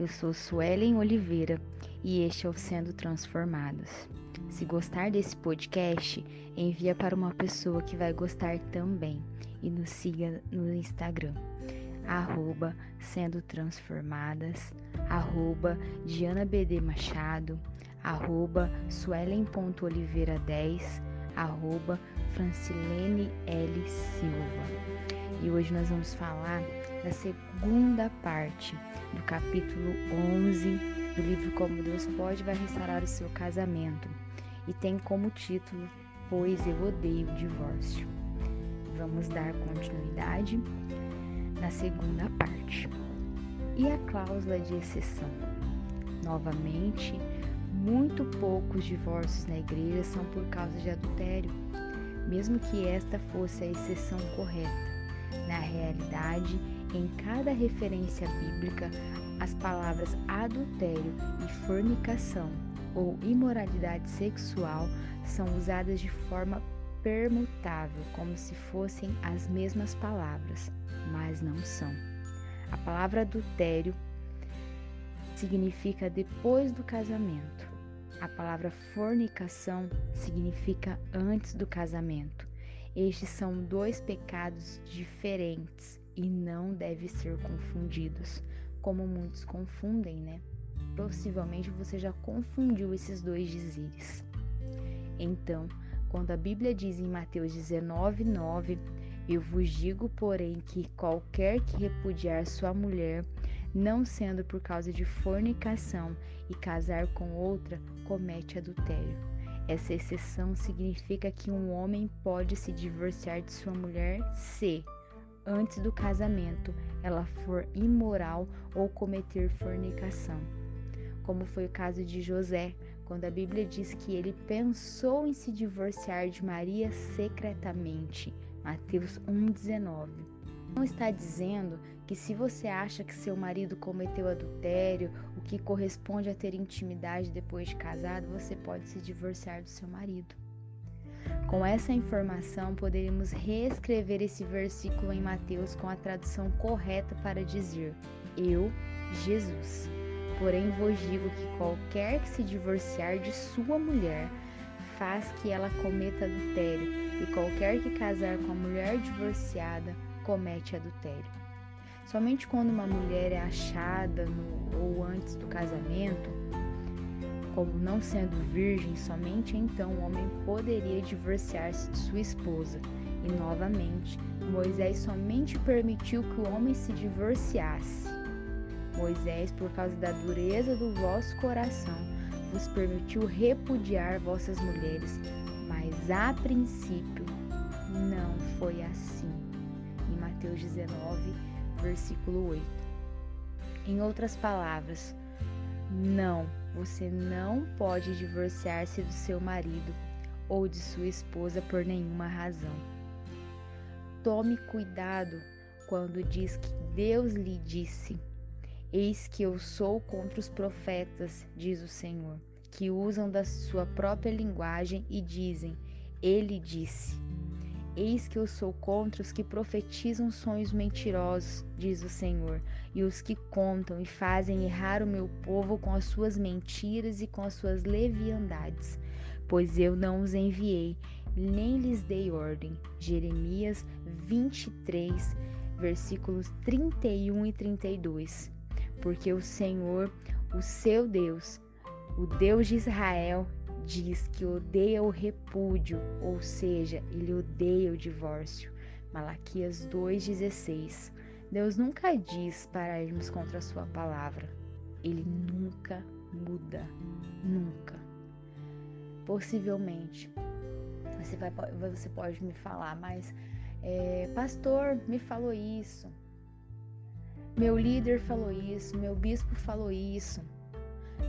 Eu sou Suelen Oliveira e este é o Sendo Transformadas. Se gostar desse podcast, envia para uma pessoa que vai gostar também e nos siga no Instagram, arroba Sendo Transformadas, arroba Diana BD Machado, arroba Suelen.oliveira10, arroba Francilene L. Silva. E hoje nós vamos falar da segunda parte do capítulo 11 do livro Como Deus Pode Vai Restaurar o Seu Casamento e tem como título Pois Eu Odeio o Divórcio. Vamos dar continuidade na segunda parte. E a cláusula de exceção? Novamente, muito poucos divórcios na igreja são por causa de adultério, mesmo que esta fosse a exceção correta. Na realidade, em cada referência bíblica, as palavras adultério e fornicação ou imoralidade sexual são usadas de forma permutável, como se fossem as mesmas palavras, mas não são. A palavra adultério significa depois do casamento. A palavra fornicação significa antes do casamento. Estes são dois pecados diferentes e não devem ser confundidos, como muitos confundem, né? Possivelmente você já confundiu esses dois dizeres. Então, quando a Bíblia diz em Mateus 19, 9, eu vos digo, porém, que qualquer que repudiar sua mulher, não sendo por causa de fornicação e casar com outra, comete adultério. Essa exceção significa que um homem pode se divorciar de sua mulher se, antes do casamento, ela for imoral ou cometer fornicação. Como foi o caso de José, quando a Bíblia diz que ele pensou em se divorciar de Maria secretamente. Mateus 1,19. Não está dizendo que se você acha que seu marido cometeu adultério, o que corresponde a ter intimidade depois de casado, você pode se divorciar do seu marido. Com essa informação, poderíamos reescrever esse versículo em Mateus com a tradução correta para dizer: Eu, Jesus. Porém, vos digo que qualquer que se divorciar de sua mulher faz que ela cometa adultério, e qualquer que casar com a mulher divorciada comete adultério. Somente quando uma mulher é achada no, ou antes do casamento, como não sendo virgem, somente então o homem poderia divorciar-se de sua esposa. E novamente, Moisés somente permitiu que o homem se divorciasse. Moisés, por causa da dureza do vosso coração, vos permitiu repudiar vossas mulheres, mas a princípio não foi assim. Mateus 19, versículo 8. Em outras palavras, não, você não pode divorciar-se do seu marido ou de sua esposa por nenhuma razão. Tome cuidado quando diz que Deus lhe disse: Eis que eu sou contra os profetas, diz o Senhor, que usam da sua própria linguagem e dizem: Ele disse. Eis que eu sou contra os que profetizam sonhos mentirosos, diz o Senhor, e os que contam e fazem errar o meu povo com as suas mentiras e com as suas leviandades. Pois eu não os enviei, nem lhes dei ordem. Jeremias 23, versículos 31 e 32. Porque o Senhor, o seu Deus, o Deus de Israel, diz que odeia o repúdio, ou seja, ele odeia o divórcio. Malaquias 2,16. Deus nunca diz para irmos contra a sua palavra. Ele nunca muda. Nunca. Possivelmente. Você, vai, você pode me falar, mas é, pastor me falou isso. Meu líder falou isso, meu bispo falou isso.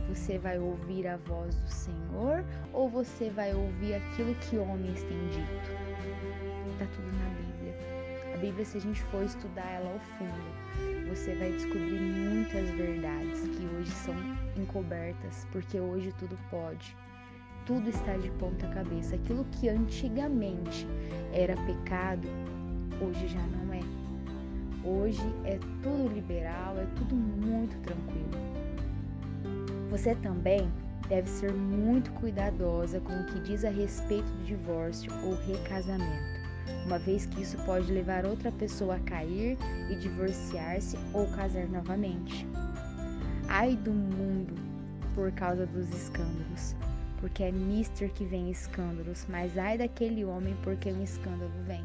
Você vai ouvir a voz do Senhor ou você vai ouvir aquilo que homens têm dito? Está tudo na Bíblia. A Bíblia, se a gente for estudar ela ao fundo, você vai descobrir muitas verdades que hoje são encobertas, porque hoje tudo pode. Tudo está de ponta cabeça. Aquilo que antigamente era pecado, hoje já não é. Hoje é tudo liberal, é tudo muito tranquilo. Você também deve ser muito cuidadosa com o que diz a respeito do divórcio ou recasamento, uma vez que isso pode levar outra pessoa a cair e divorciar-se ou casar novamente. Ai do mundo por causa dos escândalos, porque é mister que vem escândalos, mas ai daquele homem porque um escândalo vem.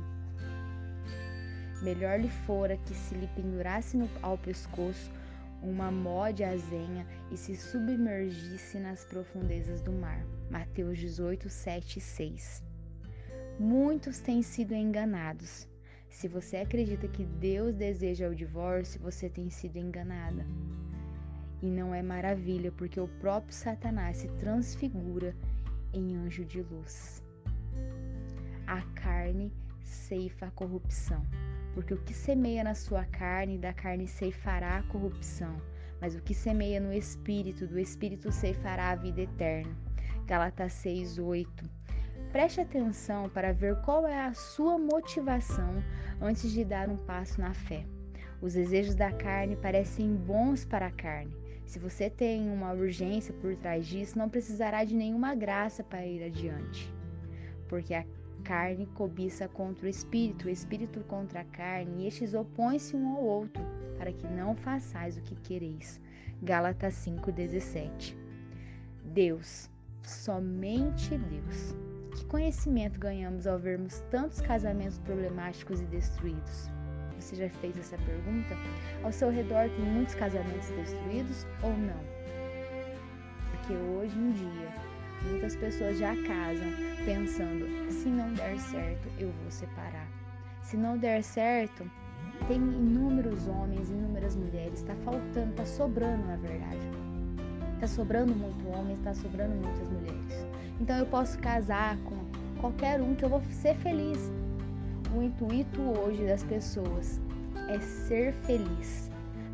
Melhor lhe fora que se lhe pendurasse no, ao pescoço uma mó de azenha e se submergisse nas profundezas do mar. Mateus 18, 7 e 6. Muitos têm sido enganados. Se você acredita que Deus deseja o divórcio, você tem sido enganada. E não é maravilha, porque o próprio Satanás se transfigura em anjo de luz. A carne ceifa a corrupção porque o que semeia na sua carne, da carne ceifará a corrupção, mas o que semeia no espírito, do espírito ceifará a vida eterna. Galatas 6:8. Preste atenção para ver qual é a sua motivação antes de dar um passo na fé. Os desejos da carne parecem bons para a carne. Se você tem uma urgência por trás disso, não precisará de nenhuma graça para ir adiante. Porque a carne cobiça contra o espírito, o espírito contra a carne, e estes opõem-se um ao outro, para que não façais o que quereis. Gálatas 5:17. Deus, somente Deus. Que conhecimento ganhamos ao vermos tantos casamentos problemáticos e destruídos? Você já fez essa pergunta? Ao seu redor tem muitos casamentos destruídos ou não? Porque hoje em dia Muitas pessoas já casam pensando: se não der certo, eu vou separar. Se não der certo, tem inúmeros homens, inúmeras mulheres, está faltando, está sobrando na verdade. Está sobrando muito homens, está sobrando muitas mulheres. Então eu posso casar com qualquer um que eu vou ser feliz. O intuito hoje das pessoas é ser feliz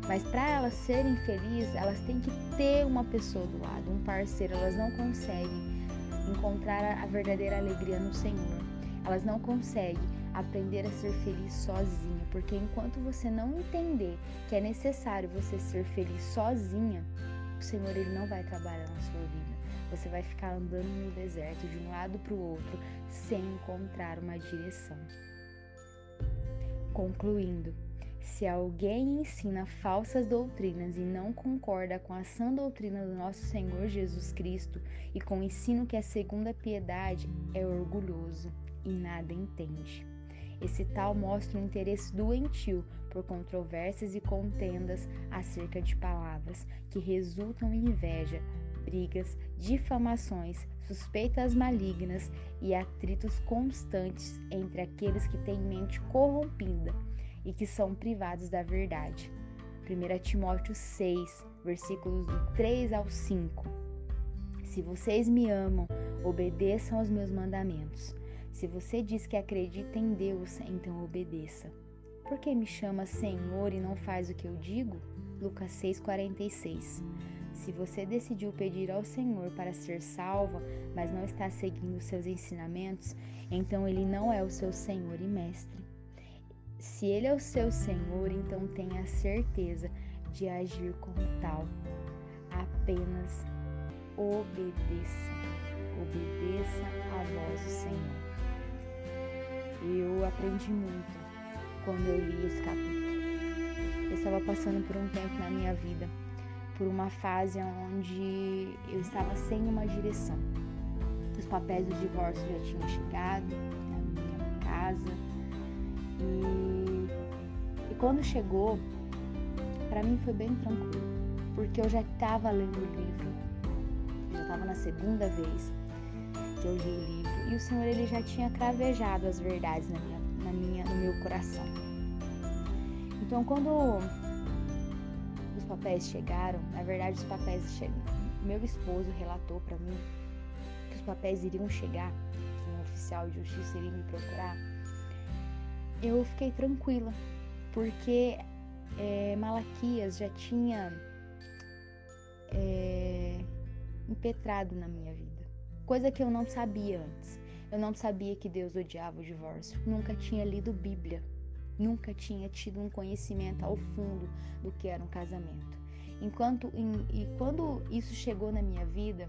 mas para elas serem felizes, elas têm que ter uma pessoa do lado, um parceiro. Elas não conseguem encontrar a verdadeira alegria no Senhor. Elas não conseguem aprender a ser feliz sozinha, porque enquanto você não entender que é necessário você ser feliz sozinha, o Senhor ele não vai trabalhar na sua vida. Você vai ficar andando no deserto de um lado para o outro sem encontrar uma direção. Concluindo, se alguém ensina falsas doutrinas e não concorda com a sã doutrina do nosso Senhor Jesus Cristo e com o ensino que é segundo a piedade, é orgulhoso e nada entende. Esse tal mostra um interesse doentio por controvérsias e contendas acerca de palavras que resultam em inveja, brigas, difamações, suspeitas malignas e atritos constantes entre aqueles que têm mente corrompida e que são privados da verdade. 1 Timóteo 6, versículos do 3 ao 5. Se vocês me amam, obedeçam aos meus mandamentos. Se você diz que acredita em Deus, então obedeça. Por que me chama Senhor e não faz o que eu digo? Lucas 6,46. Se você decidiu pedir ao Senhor para ser salva, mas não está seguindo seus ensinamentos, então ele não é o seu Senhor e Mestre. Se ele é o seu Senhor, então tenha certeza de agir como tal. Apenas obedeça. Obedeça a voz do Senhor. Eu aprendi muito quando eu li esse capítulo. Eu estava passando por um tempo na minha vida, por uma fase onde eu estava sem uma direção. Os papéis do divórcio já tinham chegado na minha casa e, e quando chegou, para mim foi bem tranquilo, porque eu já estava lendo o livro, já estava na segunda vez que eu li o livro e o Senhor ele já tinha cravejado as verdades na minha, na minha, no meu coração. Então, quando os papéis chegaram, na verdade os papéis chegaram. Meu esposo relatou para mim que os papéis iriam chegar, que um oficial de justiça iria me procurar eu fiquei tranquila, porque é, Malaquias já tinha é, impetrado na minha vida, coisa que eu não sabia antes. Eu não sabia que Deus odiava o divórcio, nunca tinha lido Bíblia, nunca tinha tido um conhecimento ao fundo do que era um casamento. Enquanto em, e quando isso chegou na minha vida,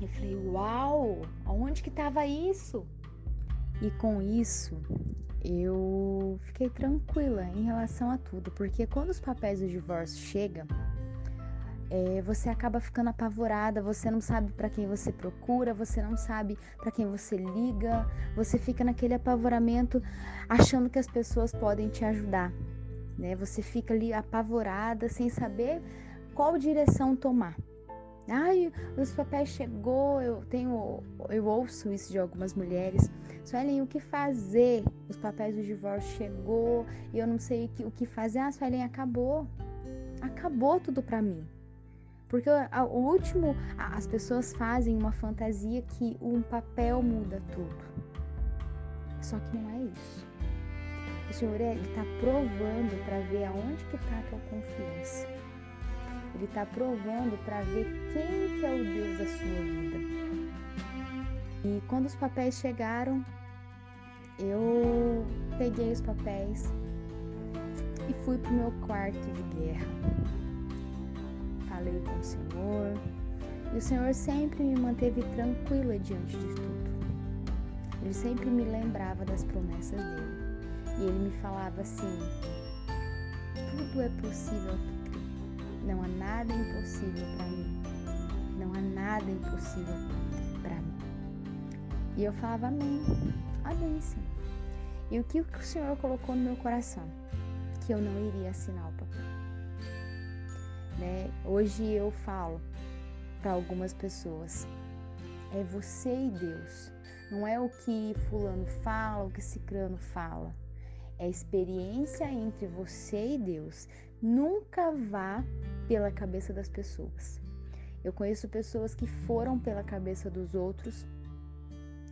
eu falei, uau, aonde que estava isso? E com isso, eu fiquei tranquila em relação a tudo, porque quando os papéis do divórcio chegam, é, você acaba ficando apavorada, você não sabe para quem você procura, você não sabe para quem você liga, você fica naquele apavoramento achando que as pessoas podem te ajudar, né? Você fica ali apavorada sem saber qual direção tomar. Ai, os papéis chegou, eu tenho, eu ouço isso de algumas mulheres. Suelen, o que fazer? Os papéis do divórcio chegou e eu não sei o que fazer. Ah, Suelen, acabou. Acabou tudo para mim. Porque o último, as pessoas fazem uma fantasia que um papel muda tudo. Só que não é isso. O Senhor está provando para ver aonde que está a tua confiança. Ele está provando para ver quem que é o Deus da sua vida. E quando os papéis chegaram, eu peguei os papéis e fui para o meu quarto de guerra. Falei com o Senhor e o Senhor sempre me manteve tranquila diante de tudo. Ele sempre me lembrava das promessas dele. E ele me falava assim: tudo é possível não há nada impossível para mim. Não há nada impossível para mim. E eu falava amém. Amém, Senhor. E o que o Senhor colocou no meu coração? Que eu não iria assinar o papel. Né? Hoje eu falo para algumas pessoas: é você e Deus. Não é o que Fulano fala, o que Cicrano fala. É a experiência entre você e Deus. Nunca vá pela cabeça das pessoas. Eu conheço pessoas que foram pela cabeça dos outros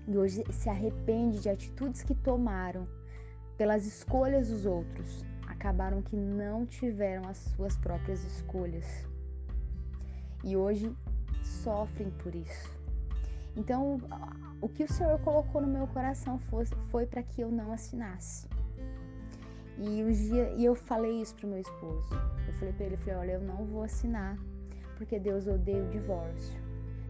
e hoje se arrepende de atitudes que tomaram pelas escolhas dos outros. Acabaram que não tiveram as suas próprias escolhas. E hoje sofrem por isso. Então, o que o Senhor colocou no meu coração foi, foi para que eu não assinasse. E, um dia, e eu falei isso pro meu esposo. Eu falei para ele, falei, olha, eu não vou assinar, porque Deus odeia o divórcio.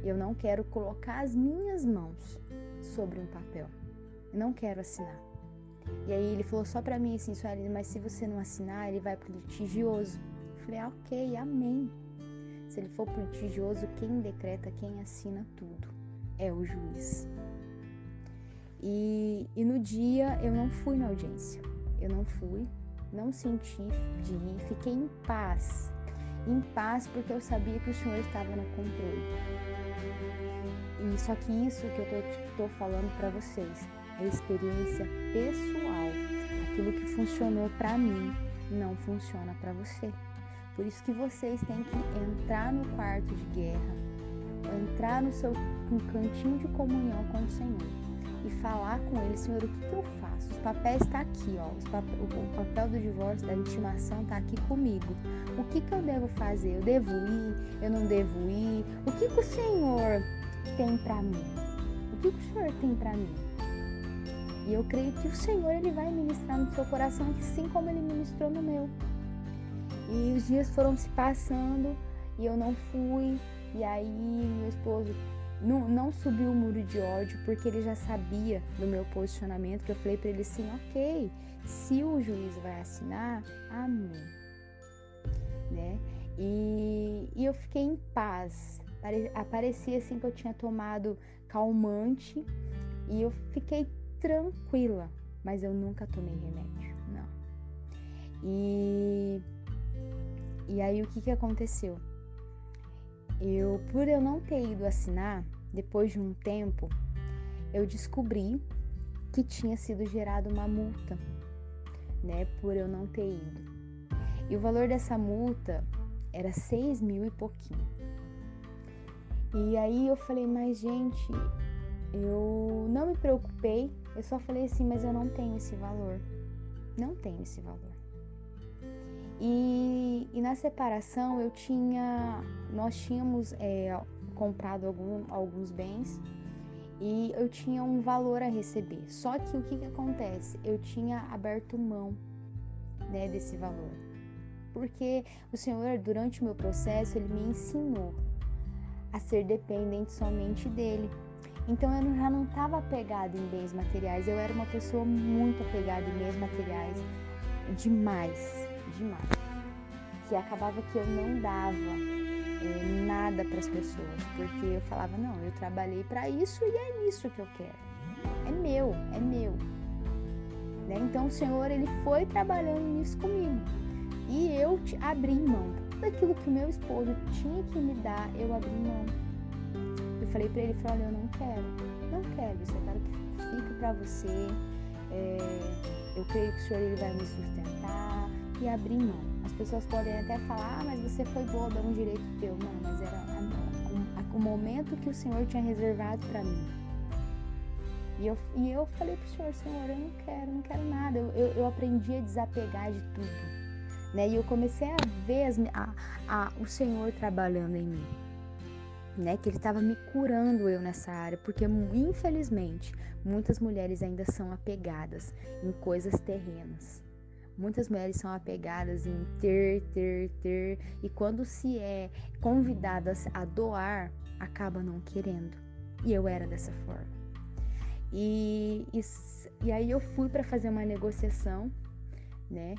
Eu não quero colocar as minhas mãos sobre um papel. Eu não quero assinar. E aí ele falou só para mim assim, Sueli, mas se você não assinar, ele vai pro litigioso. Eu falei, ah, ok, amém. Se ele for pro litigioso, quem decreta, quem assina tudo é o juiz. E, e no dia eu não fui na audiência. Eu não fui, não senti de ir, fiquei em paz. Em paz porque eu sabia que o Senhor estava no controle. E só que isso que eu estou falando para vocês é experiência pessoal. Aquilo que funcionou para mim não funciona para você. Por isso que vocês têm que entrar no quarto de guerra, entrar no seu um cantinho de comunhão com o Senhor e falar com ele, Senhor, o que, que eu faço? Os papéis está aqui, ó. o, papel do divórcio, da intimação está aqui comigo. O que, que eu devo fazer? Eu devo ir? Eu não devo ir? O que, que o Senhor tem para mim? O que, que o Senhor tem para mim? E eu creio que o Senhor ele vai ministrar no seu coração, assim como ele ministrou no meu. E os dias foram se passando e eu não fui. E aí meu esposo não, não subiu o muro de ódio porque ele já sabia do meu posicionamento, que eu falei para ele assim, ok, se o juiz vai assinar, amém. Né? E, e eu fiquei em paz. Aparecia assim que eu tinha tomado calmante e eu fiquei tranquila, mas eu nunca tomei remédio, não. E, e aí o que, que aconteceu? Eu, por eu não ter ido assinar, depois de um tempo, eu descobri que tinha sido gerada uma multa, né, por eu não ter ido. E o valor dessa multa era seis mil e pouquinho. E aí eu falei, mas gente, eu não me preocupei, eu só falei assim, mas eu não tenho esse valor. Não tenho esse valor. E, e na separação eu tinha, nós tínhamos é, comprado algum, alguns bens e eu tinha um valor a receber. Só que o que, que acontece? Eu tinha aberto mão né, desse valor. porque o Senhor, durante o meu processo, ele me ensinou a ser dependente somente dele. Então eu já não estava apegada em bens materiais, eu era uma pessoa muito apegada em bens materiais, demais, demais. Que acabava que eu não dava nada para as pessoas, porque eu falava: não, eu trabalhei para isso e é isso que eu quero. É meu, é meu. Né? Então o Senhor ele foi trabalhando nisso comigo e eu abri mão. Tudo aquilo que o meu esposo tinha que me dar, eu abri mão. Eu falei para ele, falei, olha, eu não quero, não quero isso, eu quero que fique para você. É, eu creio que o Senhor ele vai me sustentar e abrir mão. As pessoas podem até falar, ah, mas você foi boba, é um direito teu. Não, mas era a, a, o momento que o Senhor tinha reservado para mim. E eu, e eu falei pro Senhor, Senhor, eu não quero, não quero nada. Eu, eu, eu aprendi a desapegar de tudo. Né? E eu comecei a ver as, a, a, o Senhor trabalhando em mim né, que ele estava me curando eu nessa área, porque infelizmente muitas mulheres ainda são apegadas em coisas terrenas. Muitas mulheres são apegadas em ter, ter, ter, e quando se é convidadas a doar, acaba não querendo. E eu era dessa forma. E, e, e aí eu fui para fazer uma negociação, né?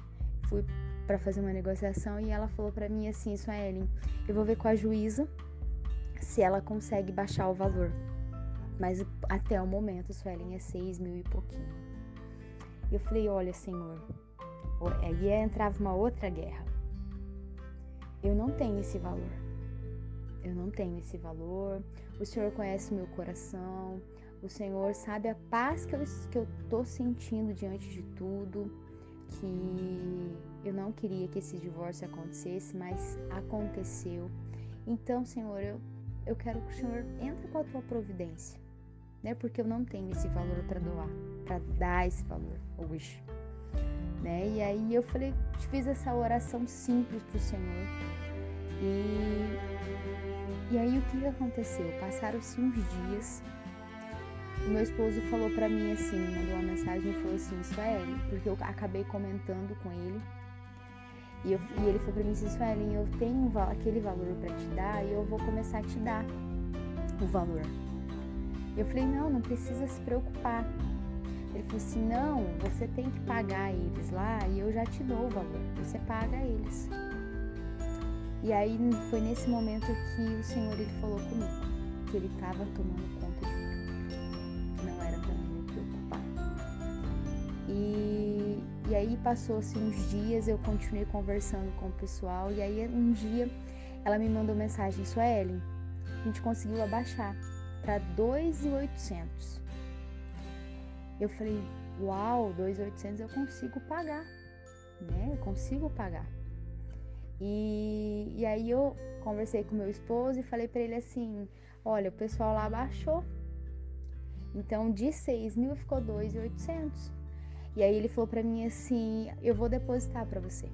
Fui para fazer uma negociação e ela falou para mim assim, Suelen, eu vou ver com a juíza se ela consegue baixar o valor. Mas até o momento, Suelen, é 6 mil e pouquinho. Eu falei, olha, Senhor, aí entrava uma outra guerra. Eu não tenho esse valor. Eu não tenho esse valor. O Senhor conhece meu coração. O Senhor sabe a paz que eu, que eu tô sentindo diante de tudo. Que eu não queria que esse divórcio acontecesse, mas aconteceu. Então, Senhor, eu eu quero que o Senhor entre com a tua providência, né? Porque eu não tenho esse valor para doar, para dar esse valor hoje, né? E aí eu falei, fiz essa oração simples pro Senhor. E e aí o que aconteceu? Passaram-se uns dias. O meu esposo falou para mim assim, mandou uma mensagem e falou assim, Sueli, porque eu acabei comentando com ele e, eu, e ele falou pra mim assim, Suelen, eu tenho aquele valor para te dar e eu vou começar a te dar o valor. Eu falei, não, não precisa se preocupar. Ele falou assim, não, você tem que pagar eles lá e eu já te dou o valor. Você paga eles. E aí foi nesse momento que o Senhor ele falou comigo, que ele estava tomando conta de que não era para mim me preocupar. E e aí passou-se uns dias, eu continuei conversando com o pessoal e aí um dia ela me mandou mensagem, Suelen, a gente conseguiu abaixar para 2.800. Eu falei, uau, 2.800 eu consigo pagar, né? Eu consigo pagar. E, e aí eu conversei com meu esposo e falei para ele assim, olha, o pessoal lá abaixou. Então de 6 mil ficou 2.800. E aí ele falou para mim assim: "Eu vou depositar para você".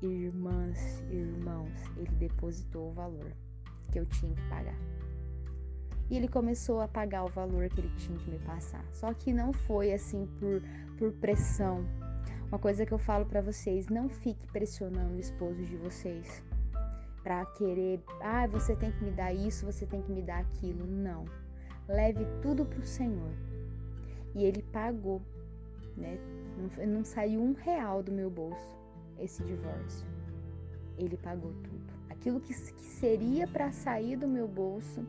Irmãs, irmãos, ele depositou o valor que eu tinha que pagar. E ele começou a pagar o valor que ele tinha que me passar. Só que não foi assim por, por pressão. Uma coisa que eu falo para vocês, não fique pressionando o esposo de vocês para querer, ah, você tem que me dar isso, você tem que me dar aquilo. Não. Leve tudo pro Senhor e ele pagou, né? Não, não saiu um real do meu bolso esse divórcio. Ele pagou tudo. Aquilo que, que seria para sair do meu bolso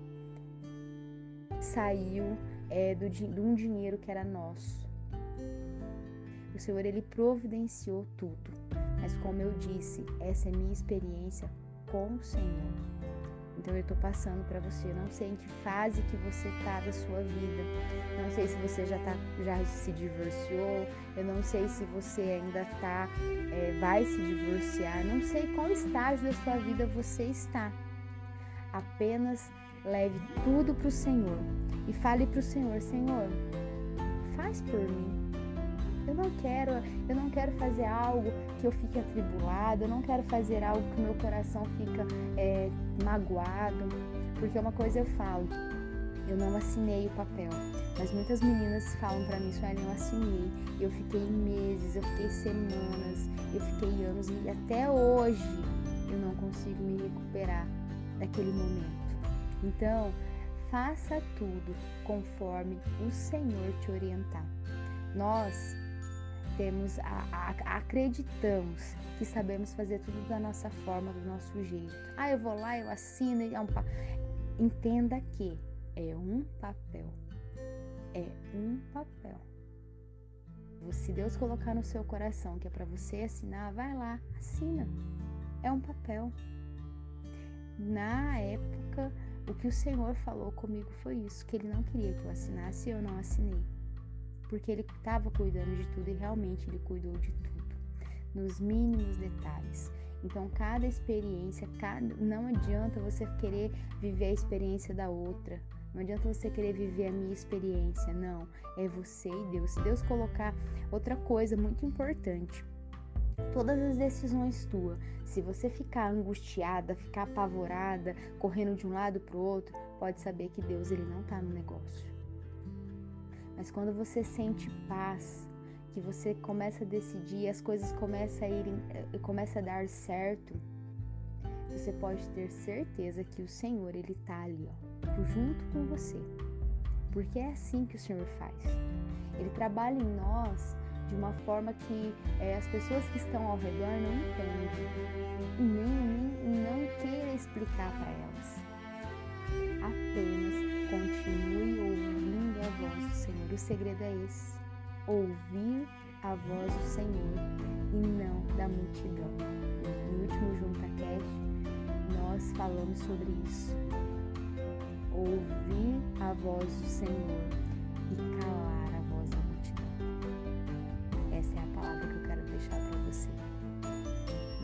saiu é, do, de um dinheiro que era nosso. O Senhor ele providenciou tudo. Mas como eu disse, essa é minha experiência com o Senhor. Então eu estou passando para você. Eu não sei em que fase que você está da sua vida. Não sei se você já tá, já se divorciou. Eu não sei se você ainda tá, é, vai se divorciar. Não sei qual estágio da sua vida você está. Apenas leve tudo para o Senhor e fale para o Senhor, Senhor, faz por mim. Eu não quero, eu não quero fazer algo que eu fique atribulado, eu não quero fazer algo que meu coração fica é, magoado, porque uma coisa eu falo, Eu não assinei o papel, mas muitas meninas falam para mim, Suelen, eu assinei. Eu fiquei meses, eu fiquei semanas, eu fiquei anos e até hoje eu não consigo me recuperar daquele momento. Então, faça tudo conforme o Senhor te orientar. Nós temos a, a, acreditamos que sabemos fazer tudo da nossa forma, do nosso jeito. Ah, eu vou lá, eu assino, é um pa... entenda que é um papel. É um papel. Se Deus colocar no seu coração que é para você assinar, vai lá, assina. É um papel. Na época, o que o Senhor falou comigo foi isso, que ele não queria que eu assinasse e eu não assinei porque ele estava cuidando de tudo e realmente ele cuidou de tudo, nos mínimos detalhes. Então, cada experiência, cada, não adianta você querer viver a experiência da outra. Não adianta você querer viver a minha experiência, não. É você e Deus. Se Deus colocar outra coisa muito importante, todas as decisões tuas, se você ficar angustiada, ficar apavorada, correndo de um lado para o outro, pode saber que Deus ele não está no negócio. Mas quando você sente paz, que você começa a decidir, as coisas começam a ir, eh, começa a dar certo, você pode ter certeza que o Senhor ele tá ali, ó, junto com você. Porque é assim que o Senhor faz. Ele trabalha em nós de uma forma que é, as pessoas que estão ao redor não entendem e nem, nem não queira explicar para elas. Apenas continue ouvindo a voz do Senhor. O segredo é esse: ouvir a voz do Senhor e não da multidão. No último JuntaCast, nós falamos sobre isso. Ouvir a voz do Senhor e calar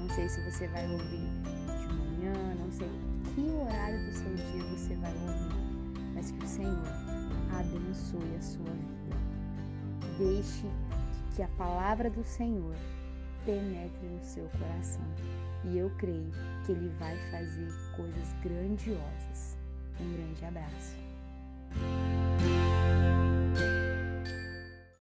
Não sei se você vai ouvir de manhã, não sei que horário do seu dia você vai ouvir, mas que o Senhor abençoe a sua vida. Deixe que a palavra do Senhor penetre no seu coração e eu creio que Ele vai fazer coisas grandiosas. Um grande abraço.